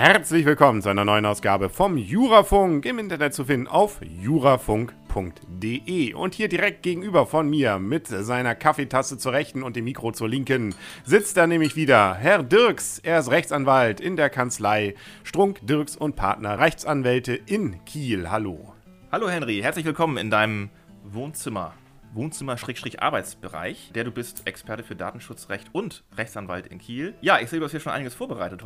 Herzlich willkommen zu einer neuen Ausgabe vom Jurafunk im Internet zu finden auf jurafunk.de. Und hier direkt gegenüber von mir mit seiner Kaffeetasse zur rechten und dem Mikro zur linken sitzt da nämlich wieder Herr Dirks. Er ist Rechtsanwalt in der Kanzlei Strunk, Dirks und Partner Rechtsanwälte in Kiel. Hallo. Hallo Henry, herzlich willkommen in deinem Wohnzimmer. Wohnzimmer-Arbeitsbereich, der du bist Experte für Datenschutzrecht und Rechtsanwalt in Kiel. Ja, ich sehe, du hast hier schon einiges vorbereitet heute.